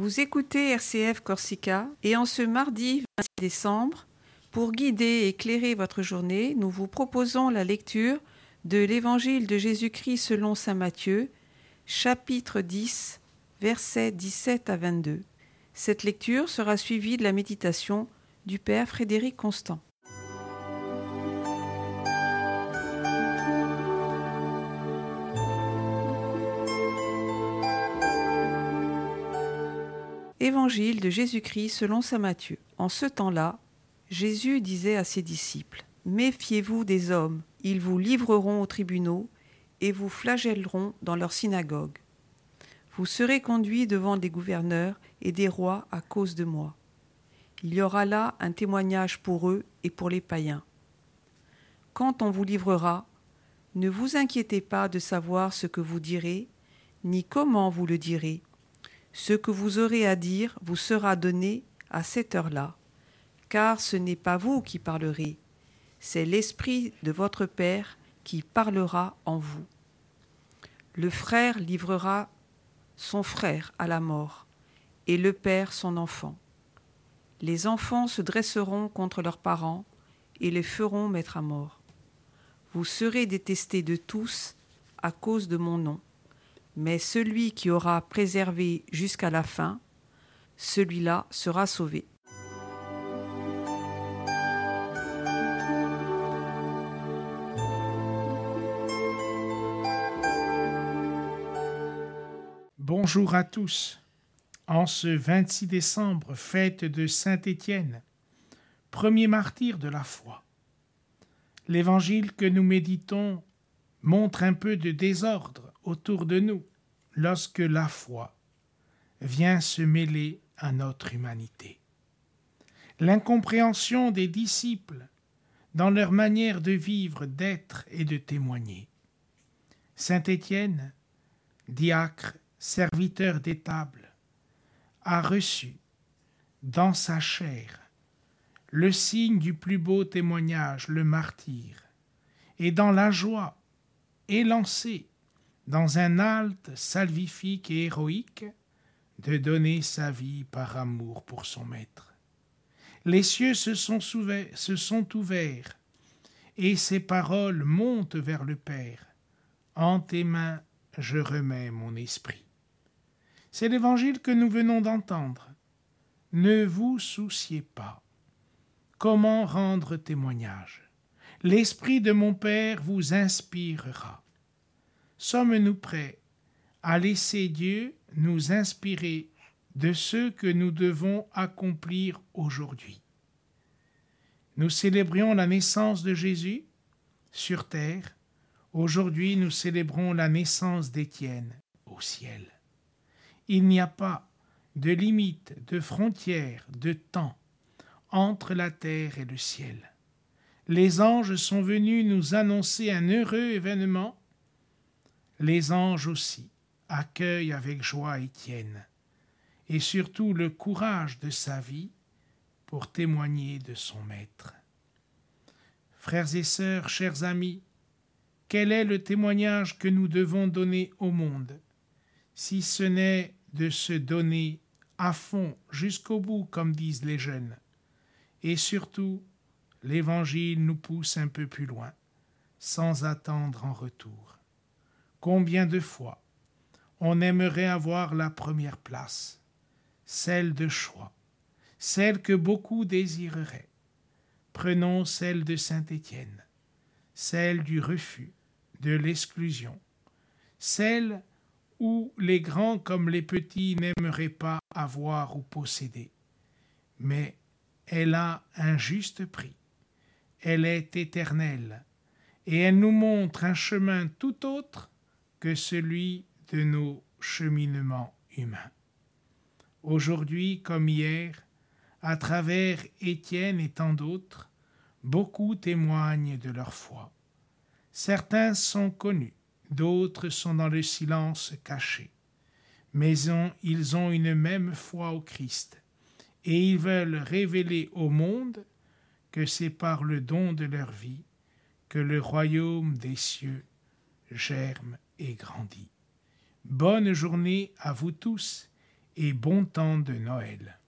Vous écoutez RCF Corsica et en ce mardi 26 décembre, pour guider et éclairer votre journée, nous vous proposons la lecture de l'Évangile de Jésus-Christ selon Saint Matthieu, chapitre 10, versets 17 à 22. Cette lecture sera suivie de la méditation du Père Frédéric Constant. Évangile de Jésus-Christ selon Saint Matthieu. En ce temps-là, Jésus disait à ses disciples, Méfiez-vous des hommes, ils vous livreront aux tribunaux et vous flagelleront dans leurs synagogues. Vous serez conduits devant des gouverneurs et des rois à cause de moi. Il y aura là un témoignage pour eux et pour les païens. Quand on vous livrera, ne vous inquiétez pas de savoir ce que vous direz, ni comment vous le direz ce que vous aurez à dire vous sera donné à cette heure-là, car ce n'est pas vous qui parlerez, c'est l'Esprit de votre Père qui parlera en vous. Le frère livrera son frère à la mort, et le Père son enfant. Les enfants se dresseront contre leurs parents et les feront mettre à mort. Vous serez détestés de tous à cause de mon nom mais celui qui aura préservé jusqu'à la fin, celui-là sera sauvé. Bonjour à tous. En ce 26 décembre, fête de Saint Étienne, premier martyr de la foi. L'évangile que nous méditons montre un peu de désordre autour de nous lorsque la foi vient se mêler à notre humanité. L'incompréhension des disciples dans leur manière de vivre, d'être et de témoigner. Saint Étienne, diacre, serviteur des tables, a reçu dans sa chair le signe du plus beau témoignage, le martyr, et dans la joie élancée dans un halte salvifique et héroïque, de donner sa vie par amour pour son maître. Les cieux se sont, se sont ouverts, et ses paroles montent vers le Père. En tes mains, je remets mon esprit. C'est l'évangile que nous venons d'entendre. Ne vous souciez pas. Comment rendre témoignage? L'esprit de mon Père vous inspirera sommes-nous prêts à laisser Dieu nous inspirer de ce que nous devons accomplir aujourd'hui? Nous célébrions la naissance de Jésus sur terre. Aujourd'hui, nous célébrons la naissance d'Étienne au ciel. Il n'y a pas de limite, de frontière, de temps entre la terre et le ciel. Les anges sont venus nous annoncer un heureux événement les anges aussi accueillent avec joie Étienne, et surtout le courage de sa vie pour témoigner de son Maître. Frères et sœurs, chers amis, quel est le témoignage que nous devons donner au monde, si ce n'est de se donner à fond jusqu'au bout, comme disent les jeunes, et surtout, l'Évangile nous pousse un peu plus loin, sans attendre en retour. Combien de fois on aimerait avoir la première place, celle de choix, celle que beaucoup désireraient. Prenons celle de Saint Étienne, celle du refus, de l'exclusion, celle où les grands comme les petits n'aimeraient pas avoir ou posséder. Mais elle a un juste prix, elle est éternelle, et elle nous montre un chemin tout autre que celui de nos cheminements humains. Aujourd'hui comme hier, à travers Étienne et tant d'autres, beaucoup témoignent de leur foi. Certains sont connus, d'autres sont dans le silence caché, mais ils ont une même foi au Christ, et ils veulent révéler au monde que c'est par le don de leur vie que le royaume des cieux germe et grandit. Bonne journée à vous tous et bon temps de Noël.